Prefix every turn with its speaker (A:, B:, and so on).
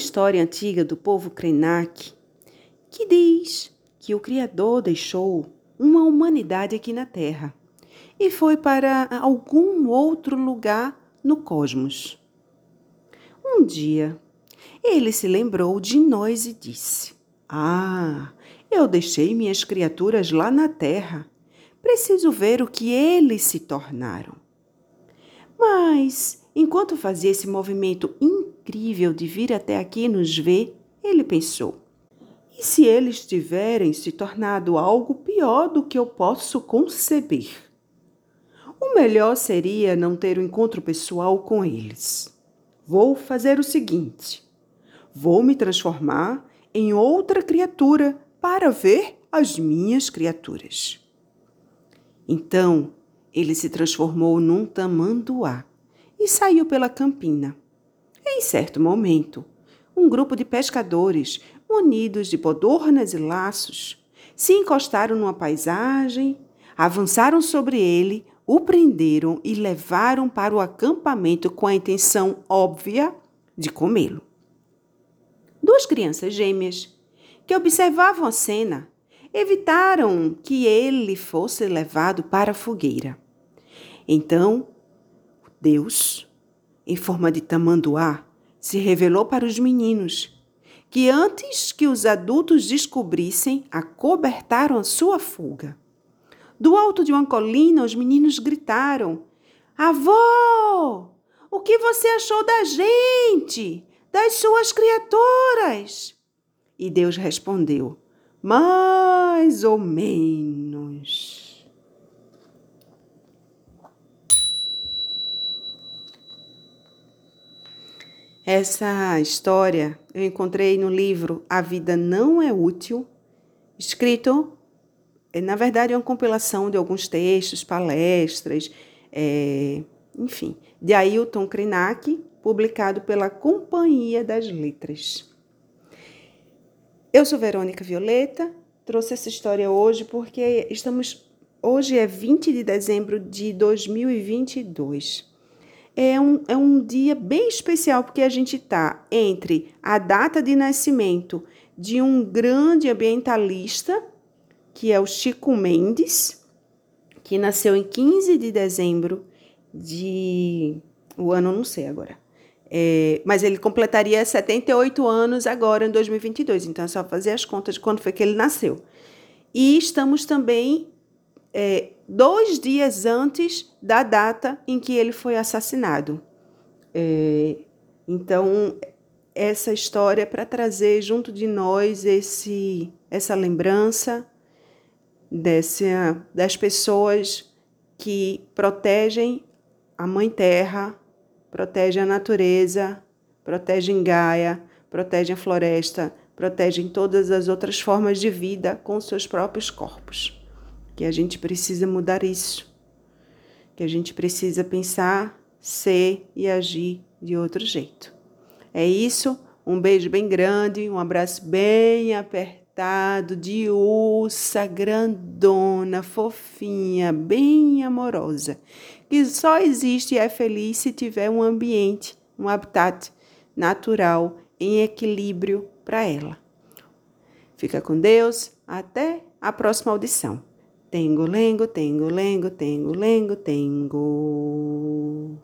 A: História antiga do povo Krenak que diz que o Criador deixou uma humanidade aqui na Terra e foi para algum outro lugar no cosmos. Um dia, ele se lembrou de nós e disse: Ah, eu deixei minhas criaturas lá na Terra. Preciso ver o que eles se tornaram. Mas, enquanto fazia esse movimento incrível de vir até aqui nos ver, ele pensou: e se eles tiverem se tornado algo pior do que eu posso conceber? O melhor seria não ter um encontro pessoal com eles. Vou fazer o seguinte: vou me transformar em outra criatura para ver as minhas criaturas. Então ele se transformou num tamanduá e saiu pela campina. Em certo momento, um grupo de pescadores, munidos de bodornas e laços, se encostaram numa paisagem, avançaram sobre ele, o prenderam e levaram para o acampamento com a intenção óbvia de comê-lo. Duas crianças gêmeas, que observavam a cena, evitaram que ele fosse levado para a fogueira. Então, Deus em forma de tamanduá, se revelou para os meninos, que antes que os adultos descobrissem, acobertaram a sua fuga. Do alto de uma colina, os meninos gritaram: Avó! O que você achou da gente, das suas criaturas? E Deus respondeu: Mais ou menos. Essa história eu encontrei no livro A Vida Não é Útil, escrito, eh, na verdade, é uma compilação de alguns textos, palestras, é, enfim, de Ailton Krenak, publicado pela Companhia das Letras. Eu sou Verônica Violeta, trouxe essa história hoje porque estamos. Hoje é 20 de dezembro de 2022 é um, é um dia bem especial, porque a gente está entre a data de nascimento de um grande ambientalista, que é o Chico Mendes, que nasceu em 15 de dezembro de. O ano não sei agora. É, mas ele completaria 78 anos agora em 2022, então é só fazer as contas de quando foi que ele nasceu. E estamos também é, dois dias antes da data em que ele foi assassinado. É, então, essa história é para trazer junto de nós esse, essa lembrança desse, das pessoas que protegem a Mãe Terra, protegem a natureza, protegem Gaia, protegem a floresta, protegem todas as outras formas de vida com seus próprios corpos que a gente precisa mudar isso, que a gente precisa pensar, ser e agir de outro jeito. É isso, um beijo bem grande, um abraço bem apertado, de ursa grandona, fofinha, bem amorosa, que só existe e é feliz se tiver um ambiente, um habitat natural em equilíbrio para ela. Fica com Deus, até a próxima audição. Tengo, lengo, tengo, lengo, tengo, lengo, tengo.